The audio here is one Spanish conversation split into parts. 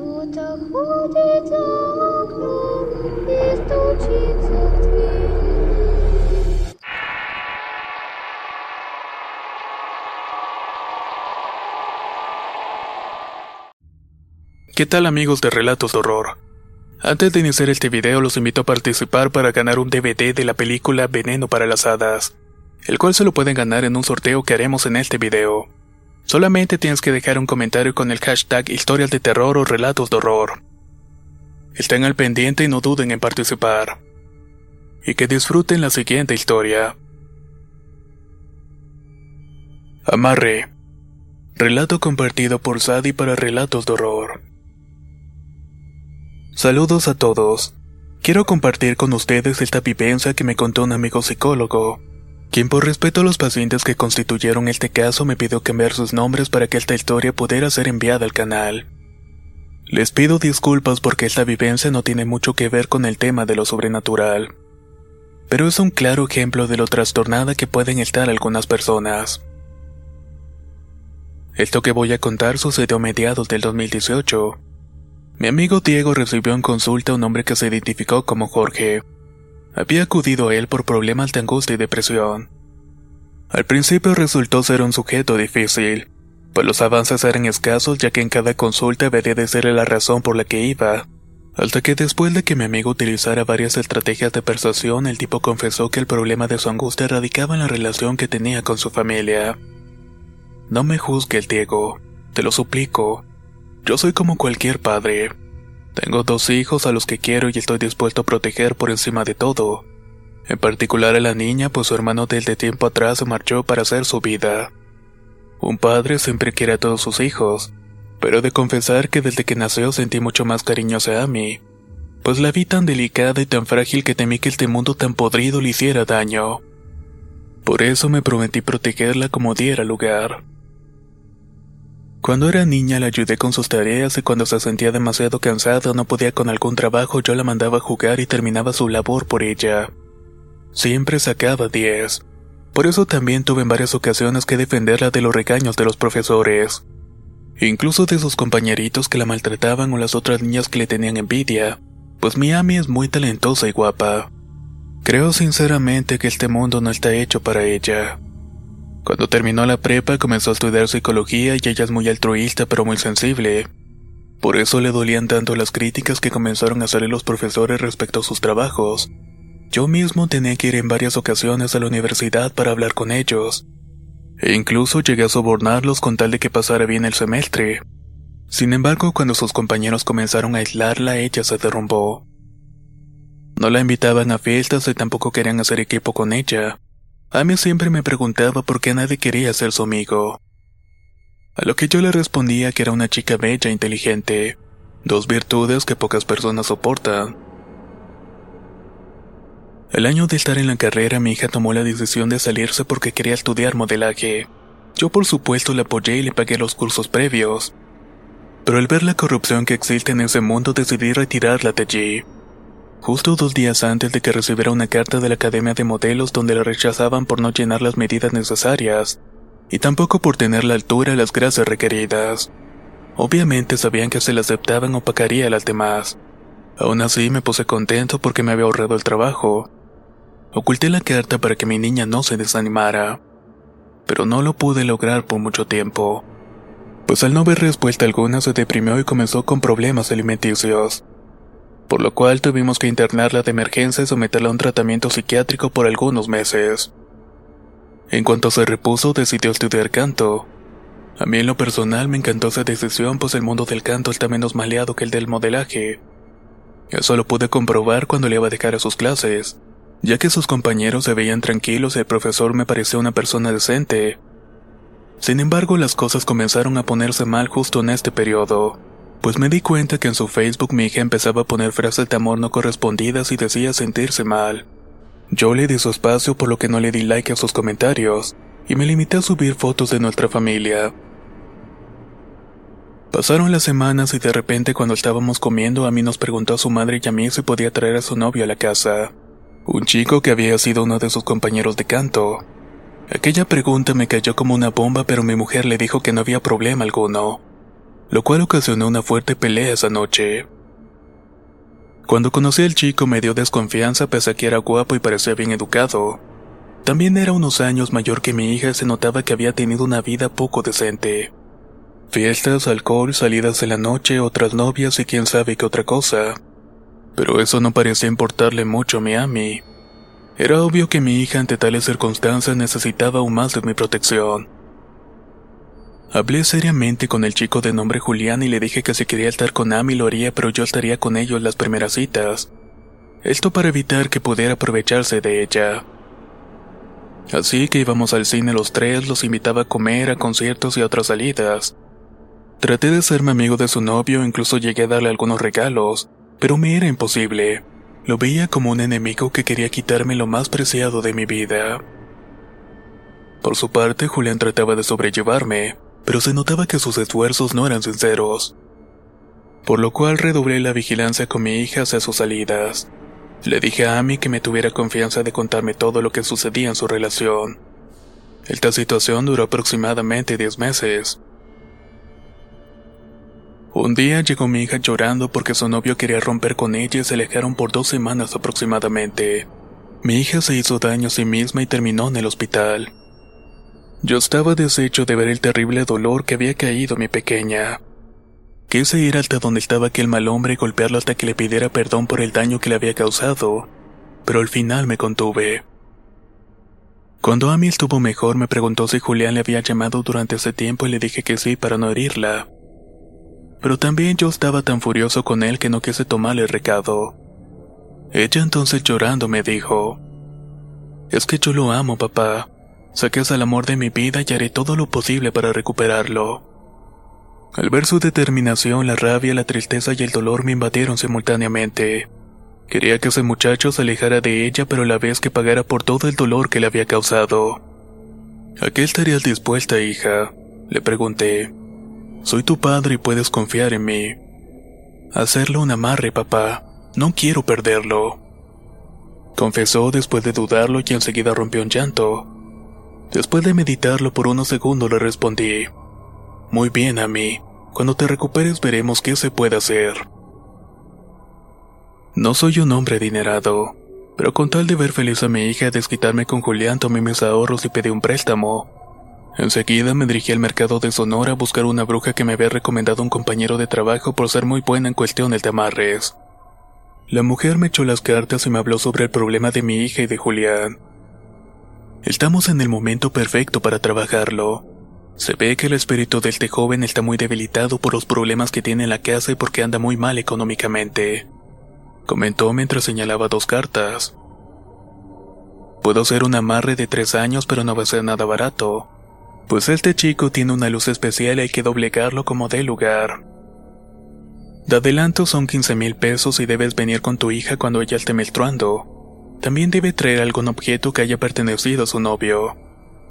Кто-то ходит за окном и стучится в двери. ¿Qué tal amigos de Relatos de Horror? Antes de iniciar este video los invito a participar para ganar un DVD de la película Veneno para las Hadas, el cual se lo pueden ganar en un sorteo que haremos en este video. Solamente tienes que dejar un comentario con el hashtag historias de terror o relatos de horror. Estén al pendiente y no duden en participar. Y que disfruten la siguiente historia. Amarre. Relato compartido por Sadi para relatos de horror. Saludos a todos. Quiero compartir con ustedes esta vivencia que me contó un amigo psicólogo, quien por respeto a los pacientes que constituyeron este caso me pidió cambiar sus nombres para que esta historia pudiera ser enviada al canal. Les pido disculpas porque esta vivencia no tiene mucho que ver con el tema de lo sobrenatural, pero es un claro ejemplo de lo trastornada que pueden estar algunas personas. Esto que voy a contar sucedió a mediados del 2018. Mi amigo Diego recibió en consulta un hombre que se identificó como Jorge. Había acudido a él por problemas de angustia y depresión. Al principio resultó ser un sujeto difícil, pues los avances eran escasos ya que en cada consulta debería de ser la razón por la que iba. Hasta que después de que mi amigo utilizara varias estrategias de persuasión, el tipo confesó que el problema de su angustia radicaba en la relación que tenía con su familia. No me juzgue el Diego, te lo suplico. Yo soy como cualquier padre. Tengo dos hijos a los que quiero y estoy dispuesto a proteger por encima de todo. En particular a la niña, pues su hermano desde tiempo atrás se marchó para hacer su vida. Un padre siempre quiere a todos sus hijos, pero he de confesar que desde que nació sentí mucho más cariño hacia mí, pues la vi tan delicada y tan frágil que temí que este mundo tan podrido le hiciera daño. Por eso me prometí protegerla como diera lugar. Cuando era niña la ayudé con sus tareas y cuando se sentía demasiado cansada no podía con algún trabajo yo la mandaba a jugar y terminaba su labor por ella. Siempre sacaba 10. Por eso también tuve en varias ocasiones que defenderla de los regaños de los profesores. Incluso de sus compañeritos que la maltrataban o las otras niñas que le tenían envidia, pues mi Ami es muy talentosa y guapa. Creo sinceramente que este mundo no está hecho para ella. Cuando terminó la prepa comenzó a estudiar psicología y ella es muy altruista pero muy sensible. Por eso le dolían tanto las críticas que comenzaron a hacerle los profesores respecto a sus trabajos. Yo mismo tenía que ir en varias ocasiones a la universidad para hablar con ellos. E incluso llegué a sobornarlos con tal de que pasara bien el semestre. Sin embargo, cuando sus compañeros comenzaron a aislarla, ella se derrumbó. No la invitaban a fiestas y tampoco querían hacer equipo con ella. A mí siempre me preguntaba por qué nadie quería ser su amigo. A lo que yo le respondía que era una chica bella e inteligente, dos virtudes que pocas personas soportan. El año de estar en la carrera mi hija tomó la decisión de salirse porque quería estudiar modelaje. Yo por supuesto la apoyé y le pagué los cursos previos. Pero al ver la corrupción que existe en ese mundo decidí retirarla de allí justo dos días antes de que recibiera una carta de la Academia de Modelos donde la rechazaban por no llenar las medidas necesarias, y tampoco por tener la altura y las grasas requeridas. Obviamente sabían que se la aceptaban o pagaría a las demás. Aún así me puse contento porque me había ahorrado el trabajo. Oculté la carta para que mi niña no se desanimara, pero no lo pude lograr por mucho tiempo. Pues al no ver respuesta alguna se deprimió y comenzó con problemas alimenticios por lo cual tuvimos que internarla de emergencia y someterla a un tratamiento psiquiátrico por algunos meses. En cuanto se repuso, decidió estudiar canto. A mí en lo personal me encantó esa decisión, pues el mundo del canto está menos maleado que el del modelaje. Eso lo pude comprobar cuando le iba a dejar a sus clases, ya que sus compañeros se veían tranquilos y el profesor me pareció una persona decente. Sin embargo, las cosas comenzaron a ponerse mal justo en este periodo Pues me di cuenta que en su Facebook mi hija empezaba a poner frases de amor no correspondidas y decía sentirse mal. Yo le di su espacio por lo que no le di like a sus comentarios y me limité a subir fotos de nuestra familia. Pasaron las semanas y de repente cuando estábamos comiendo a mí nos preguntó a su madre y a mí si podía traer a su novio a la casa. Un chico que había sido uno de sus compañeros de canto. Aquella pregunta me cayó como una bomba pero mi mujer le dijo que no había problema alguno, lo cual ocasionó una fuerte pelea esa noche. Cuando conocí al chico me dio desconfianza pese a que era guapo y parecía bien educado. También era unos años mayor que mi hija y se notaba que había tenido una vida poco decente. Fiestas, alcohol, salidas de la noche, otras novias y quién sabe qué otra cosa. Pero eso no parecía importarle mucho a mi Ami. Era obvio que mi hija ante tales circunstancias necesitaba aún más de mi protección. Hablé seriamente con el chico de nombre Julián y le dije que si quería estar con Ami lo haría, pero yo estaría con ellos las primeras citas. Esto para evitar que pudiera aprovecharse de ella. Así que íbamos al cine los tres, los invitaba a comer, a conciertos y a otras salidas. Traté de serme amigo de su novio, incluso llegué a darle algunos regalos, pero me era imposible. Lo veía como un enemigo que quería quitarme lo más preciado de mi vida. Por su parte, Julián trataba de sobrellevarme, pero se notaba que sus esfuerzos no eran sinceros. Por lo cual redoblé la vigilancia con mi hija hacia sus salidas. Le dije a Amy que me tuviera confianza de contarme todo lo que sucedía en su relación. Esta situación duró aproximadamente 10 meses. Un día llegó mi hija llorando porque su novio quería romper con ella y se alejaron por dos semanas aproximadamente. Mi hija se hizo daño a sí misma y terminó en el hospital. Yo estaba deshecho de ver el terrible dolor que había caído mi pequeña. Quise ir hasta donde estaba aquel mal hombre y golpearlo hasta que le pidiera perdón por el daño que le había causado, pero al final me contuve. Cuando Amy estuvo mejor me preguntó si Julián le había llamado durante ese tiempo y le dije que sí para no herirla pero también yo estaba tan furioso con él que no quise tomarle el recado. Ella entonces llorando me dijo, Es que yo lo amo, papá. Saques al amor de mi vida y haré todo lo posible para recuperarlo. Al ver su determinación, la rabia, la tristeza y el dolor me invadieron simultáneamente. Quería que ese muchacho se alejara de ella, pero a la vez que pagara por todo el dolor que le había causado. ¿A qué estarías dispuesta, hija? Le pregunté. Soy tu padre y puedes confiar en mí. Hacerlo un amarre, papá. No quiero perderlo. Confesó después de dudarlo y enseguida rompió en llanto. Después de meditarlo por unos segundos le respondí. Muy bien, a mí. Cuando te recuperes veremos qué se puede hacer. No soy un hombre adinerado, pero con tal de ver feliz a mi hija desquitarme con Julián tomé mis ahorros y pedí un préstamo. Enseguida me dirigí al mercado de Sonora a buscar una bruja que me había recomendado un compañero de trabajo por ser muy buena en cuestiones de amarres. La mujer me echó las cartas y me habló sobre el problema de mi hija y de Julián. Estamos en el momento perfecto para trabajarlo. Se ve que el espíritu de este joven está muy debilitado por los problemas que tiene en la casa y porque anda muy mal económicamente. Comentó mientras señalaba dos cartas. Puedo hacer un amarre de tres años pero no va a ser nada barato. Pues este chico tiene una luz especial y hay que doblegarlo como dé lugar. De adelanto son 15 mil pesos y debes venir con tu hija cuando ella esté menstruando. También debe traer algún objeto que haya pertenecido a su novio.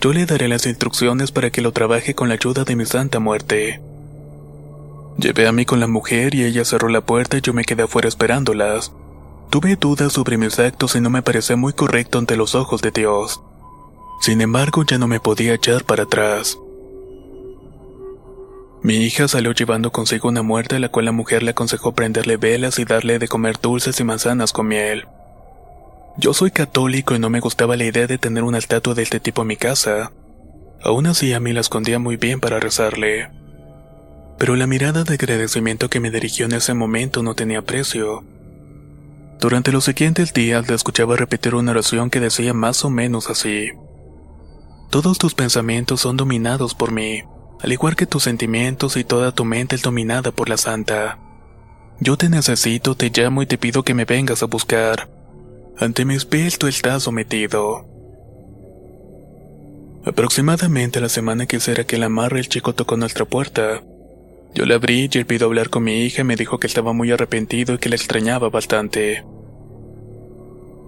Yo le daré las instrucciones para que lo trabaje con la ayuda de mi santa muerte. Llevé a mí con la mujer y ella cerró la puerta y yo me quedé afuera esperándolas. Tuve dudas sobre mis actos y no me parecía muy correcto ante los ojos de Dios. Sin embargo, ya no me podía echar para atrás. Mi hija salió llevando consigo una muerte a la cual la mujer le aconsejó prenderle velas y darle de comer dulces y manzanas con miel. Yo soy católico y no me gustaba la idea de tener una estatua de este tipo en mi casa. Aún así a mí la escondía muy bien para rezarle. Pero la mirada de agradecimiento que me dirigió en ese momento no tenía precio. Durante los siguientes días le escuchaba repetir una oración que decía más o menos así. Todos tus pensamientos son dominados por mí, al igual que tus sentimientos y toda tu mente es dominada por la santa. Yo te necesito, te llamo y te pido que me vengas a buscar. Ante mis pies tú estás sometido. Aproximadamente la semana que será que la amarre el chico tocó nuestra puerta. Yo le abrí y él pidió hablar con mi hija y me dijo que estaba muy arrepentido y que la extrañaba bastante.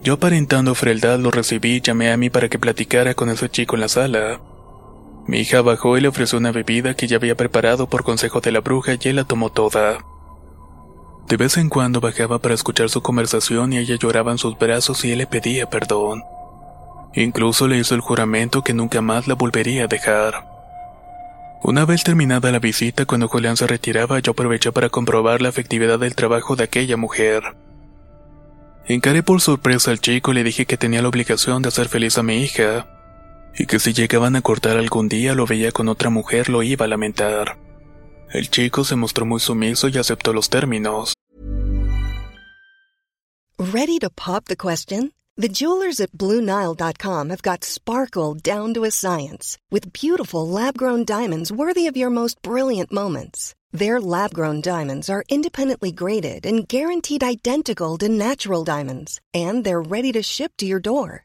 Yo aparentando frialdad lo recibí y llamé a mí para que platicara con ese chico en la sala. Mi hija bajó y le ofreció una bebida que ya había preparado por consejo de la bruja y él la tomó toda. De vez en cuando bajaba para escuchar su conversación y ella lloraba en sus brazos y él le pedía perdón. Incluso le hizo el juramento que nunca más la volvería a dejar. Una vez terminada la visita, cuando Julián se retiraba, yo aproveché para comprobar la efectividad del trabajo de aquella mujer. Encaré por sorpresa al chico y le dije que tenía la obligación de hacer feliz a mi hija, y que si llegaban a cortar algún día lo veía con otra mujer lo iba a lamentar. El chico se mostró muy sumiso y aceptó los términos. Ready to pop the question? The jewelers at BlueNile.com have got sparkle down to a science with beautiful lab-grown diamonds worthy of your most brilliant moments. Their lab-grown diamonds are independently graded and guaranteed identical to natural diamonds, and they're ready to ship to your door.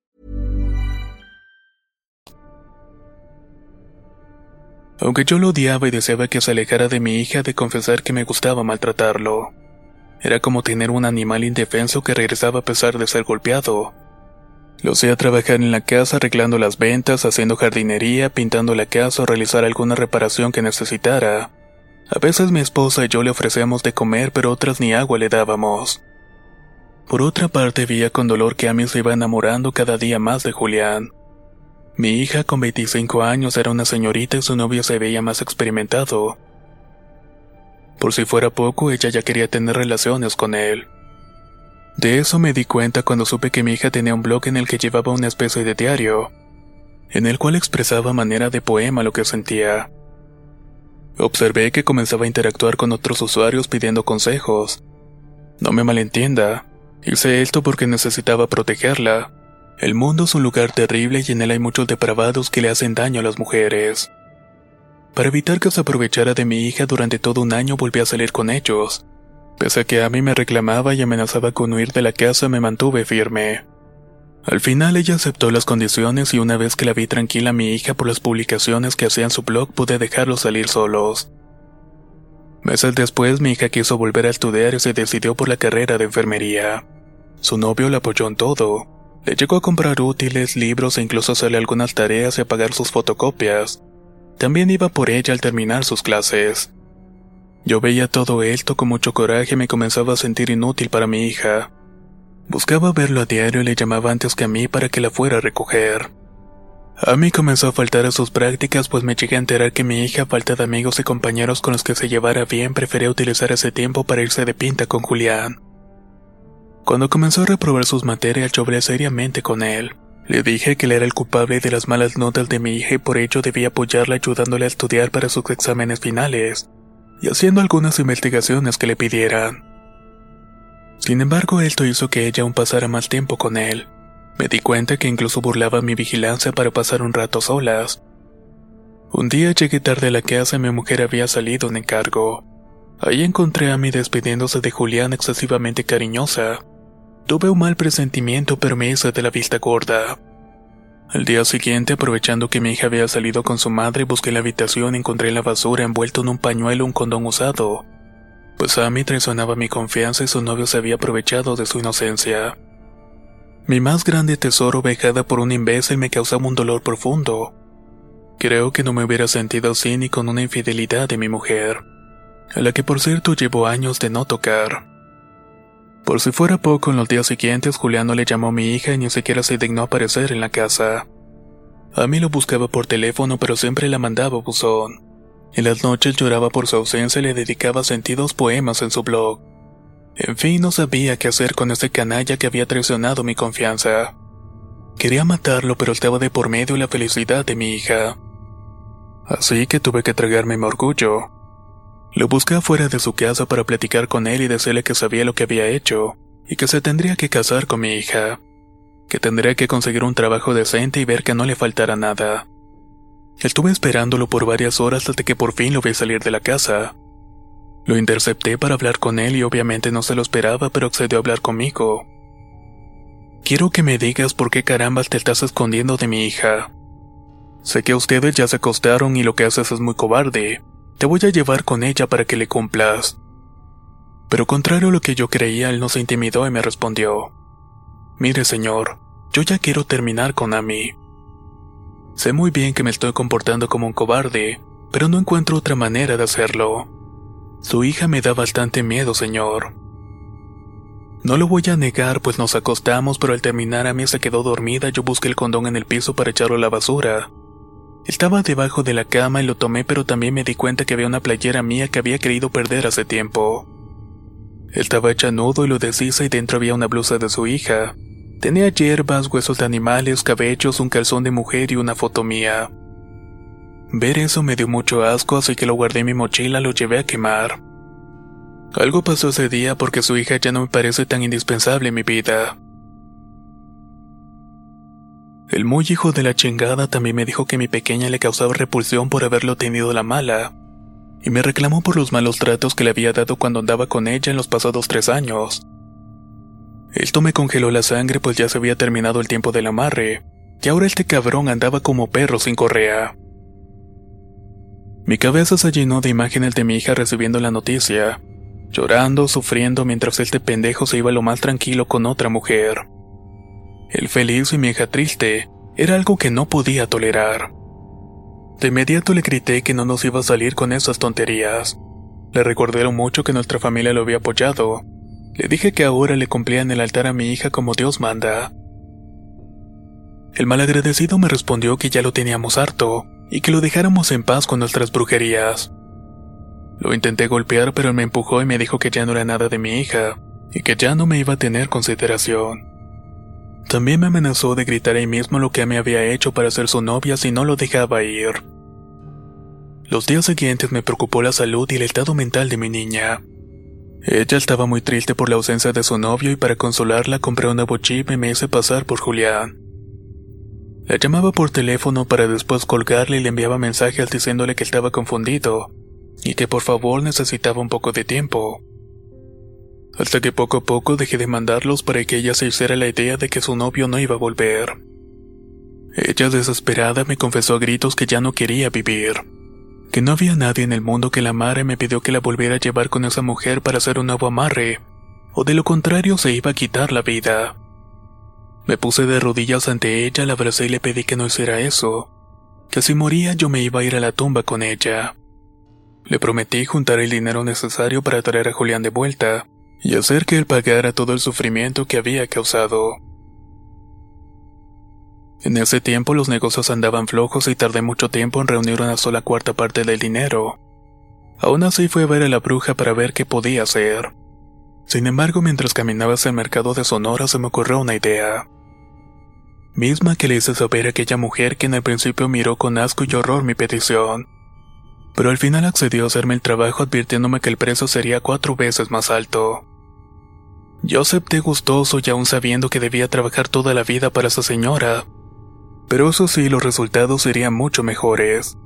Aunque yo lo odiaba y deseaba que se alejara de mi hija de confesar que me gustaba maltratarlo. Era como tener un animal indefenso que regresaba a pesar de ser golpeado. Lo hacía trabajar en la casa arreglando las ventas, haciendo jardinería, pintando la casa o realizar alguna reparación que necesitara. A veces mi esposa y yo le ofrecíamos de comer, pero otras ni agua le dábamos. Por otra parte, veía con dolor que Amy se iba enamorando cada día más de Julián. Mi hija con 25 años era una señorita y su novio se veía más experimentado. Por si fuera poco, ella ya quería tener relaciones con él. De eso me di cuenta cuando supe que mi hija tenía un blog en el que llevaba una especie de diario, en el cual expresaba manera de poema lo que sentía. Observé que comenzaba a interactuar con otros usuarios pidiendo consejos. No me malentienda, hice esto porque necesitaba protegerla. El mundo es un lugar terrible y en él hay muchos depravados que le hacen daño a las mujeres. Para evitar que se aprovechara de mi hija durante todo un año volví a salir con ellos. Pese a que a mí me reclamaba y amenazaba con huir de la casa me mantuve firme. Al final ella aceptó las condiciones y una vez que la vi tranquila a mi hija por las publicaciones que hacía en su blog pude dejarlos salir solos. Meses después mi hija quiso volver a estudiar y se decidió por la carrera de enfermería. Su novio la apoyó en todo. Le llegó a comprar útiles, libros e incluso hacerle algunas tareas y a pagar sus fotocopias. También iba por ella al terminar sus clases. Yo veía todo esto con mucho coraje y me comenzaba a sentir inútil para mi hija. Buscaba verlo a diario y le llamaba antes que a mí para que la fuera a recoger. A mí comenzó a faltar a sus prácticas pues me llegué a enterar que mi hija, falta de amigos y compañeros con los que se llevara bien, prefería utilizar ese tiempo para irse de pinta con Julián. Cuando comenzó a reprobar sus materias, yo hablé seriamente con él. Le dije que él era el culpable de las malas notas de mi hija y por ello debía apoyarla ayudándole a estudiar para sus exámenes finales y haciendo algunas investigaciones que le pidieran. Sin embargo, esto hizo que ella aún pasara más tiempo con él. Me di cuenta que incluso burlaba mi vigilancia para pasar un rato solas. Un día llegué tarde a la casa y mi mujer había salido en encargo. Ahí encontré a mí despidiéndose de Julián excesivamente cariñosa. Tuve un mal presentimiento, pero me de la vista gorda. Al día siguiente, aprovechando que mi hija había salido con su madre, busqué la habitación y encontré en la basura envuelto en un pañuelo un condón usado. Pues a mí traicionaba mi confianza y su novio se había aprovechado de su inocencia. Mi más grande tesoro vejada por un imbécil me causaba un dolor profundo. Creo que no me hubiera sentido así ni con una infidelidad de mi mujer, a la que por cierto llevo años de no tocar. Por si fuera poco, en los días siguientes Juliano le llamó a mi hija y ni siquiera se dignó aparecer en la casa. A mí lo buscaba por teléfono, pero siempre la mandaba buzón. En las noches lloraba por su ausencia y le dedicaba sentidos poemas en su blog. En fin, no sabía qué hacer con ese canalla que había traicionado mi confianza. Quería matarlo, pero estaba de por medio la felicidad de mi hija. Así que tuve que tragarme mi orgullo. Lo busqué afuera de su casa para platicar con él y decirle que sabía lo que había hecho, y que se tendría que casar con mi hija, que tendría que conseguir un trabajo decente y ver que no le faltara nada. Estuve esperándolo por varias horas hasta que por fin lo vi salir de la casa. Lo intercepté para hablar con él y obviamente no se lo esperaba, pero accedió a hablar conmigo. Quiero que me digas por qué carambas te estás escondiendo de mi hija. Sé que ustedes ya se acostaron y lo que haces es muy cobarde. Te voy a llevar con ella para que le cumplas. Pero contrario a lo que yo creía, él no se intimidó y me respondió. Mire señor, yo ya quiero terminar con Ami. Sé muy bien que me estoy comportando como un cobarde, pero no encuentro otra manera de hacerlo. Su hija me da bastante miedo, señor. No lo voy a negar, pues nos acostamos, pero al terminar a mí se quedó dormida, yo busqué el condón en el piso para echarlo a la basura. Estaba debajo de la cama y lo tomé, pero también me di cuenta que había una playera mía que había querido perder hace tiempo. Estaba hecha nudo y lo deshice y dentro había una blusa de su hija. Tenía hierbas, huesos de animales, cabellos, un calzón de mujer y una foto mía. Ver eso me dio mucho asco, así que lo guardé en mi mochila y lo llevé a quemar. Algo pasó ese día porque su hija ya no me parece tan indispensable en mi vida. El muy hijo de la chingada también me dijo que mi pequeña le causaba repulsión por haberlo tenido la mala, y me reclamó por los malos tratos que le había dado cuando andaba con ella en los pasados tres años. Esto me congeló la sangre pues ya se había terminado el tiempo del amarre, y ahora este cabrón andaba como perro sin correa. Mi cabeza se llenó de imágenes de mi hija recibiendo la noticia, llorando, sufriendo mientras este pendejo se iba lo más tranquilo con otra mujer. El feliz y mi hija triste era algo que no podía tolerar. De inmediato le grité que no nos iba a salir con esas tonterías. Le recordé lo mucho que nuestra familia lo había apoyado. Le dije que ahora le cumplía en el altar a mi hija como Dios manda. El malagradecido me respondió que ya lo teníamos harto y que lo dejáramos en paz con nuestras brujerías. Lo intenté golpear, pero él me empujó y me dijo que ya no era nada de mi hija, y que ya no me iba a tener consideración. También me amenazó de gritar ahí mismo lo que me había hecho para ser su novia si no lo dejaba ir. Los días siguientes me preocupó la salud y el estado mental de mi niña. Ella estaba muy triste por la ausencia de su novio y para consolarla compré un nuevo chip y me hice pasar por Julián. La llamaba por teléfono para después colgarle y le enviaba mensajes diciéndole que estaba confundido y que por favor necesitaba un poco de tiempo. Hasta que poco a poco dejé de mandarlos para que ella se hiciera la idea de que su novio no iba a volver. Ella desesperada me confesó a gritos que ya no quería vivir, que no había nadie en el mundo que la amara y me pidió que la volviera a llevar con esa mujer para hacer un nuevo amarre, o de lo contrario se iba a quitar la vida. Me puse de rodillas ante ella, la abracé y le pedí que no hiciera eso, que si moría yo me iba a ir a la tumba con ella. Le prometí juntar el dinero necesario para traer a Julián de vuelta y hacer que él pagara todo el sufrimiento que había causado. En ese tiempo los negocios andaban flojos y tardé mucho tiempo en reunir una sola cuarta parte del dinero. Aún así fui a ver a la bruja para ver qué podía hacer. Sin embargo, mientras caminaba hacia el mercado de Sonora se me ocurrió una idea. Misma que le hice saber a aquella mujer que en el principio miró con asco y horror mi petición pero al final accedió a hacerme el trabajo advirtiéndome que el precio sería cuatro veces más alto. Yo acepté gustoso y aún sabiendo que debía trabajar toda la vida para esa señora, pero eso sí, los resultados serían mucho mejores.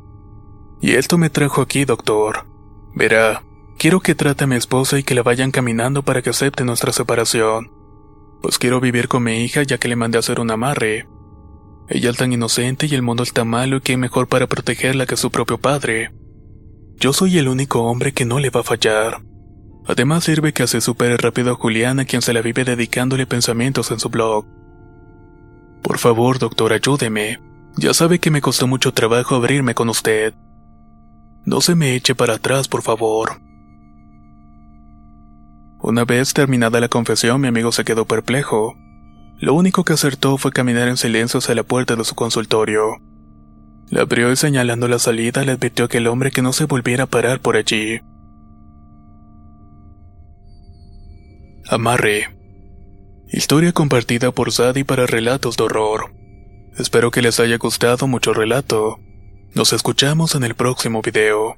Y esto me trajo aquí, doctor. Verá, quiero que trate a mi esposa y que la vayan caminando para que acepte nuestra separación. Pues quiero vivir con mi hija ya que le mandé a hacer un amarre. Ella es tan inocente y el mundo está malo y qué mejor para protegerla que su propio padre. Yo soy el único hombre que no le va a fallar. Además sirve que hace supere rápido a Julián a quien se la vive dedicándole pensamientos en su blog. Por favor, doctor, ayúdeme. Ya sabe que me costó mucho trabajo abrirme con usted. No se me eche para atrás, por favor. Una vez terminada la confesión, mi amigo se quedó perplejo. Lo único que acertó fue caminar en silencio hacia la puerta de su consultorio. La abrió y señalando la salida le advirtió a aquel hombre que no se volviera a parar por allí. Amarre. Historia compartida por Sadie para relatos de horror. Espero que les haya gustado mucho relato. Nos escuchamos en el próximo video.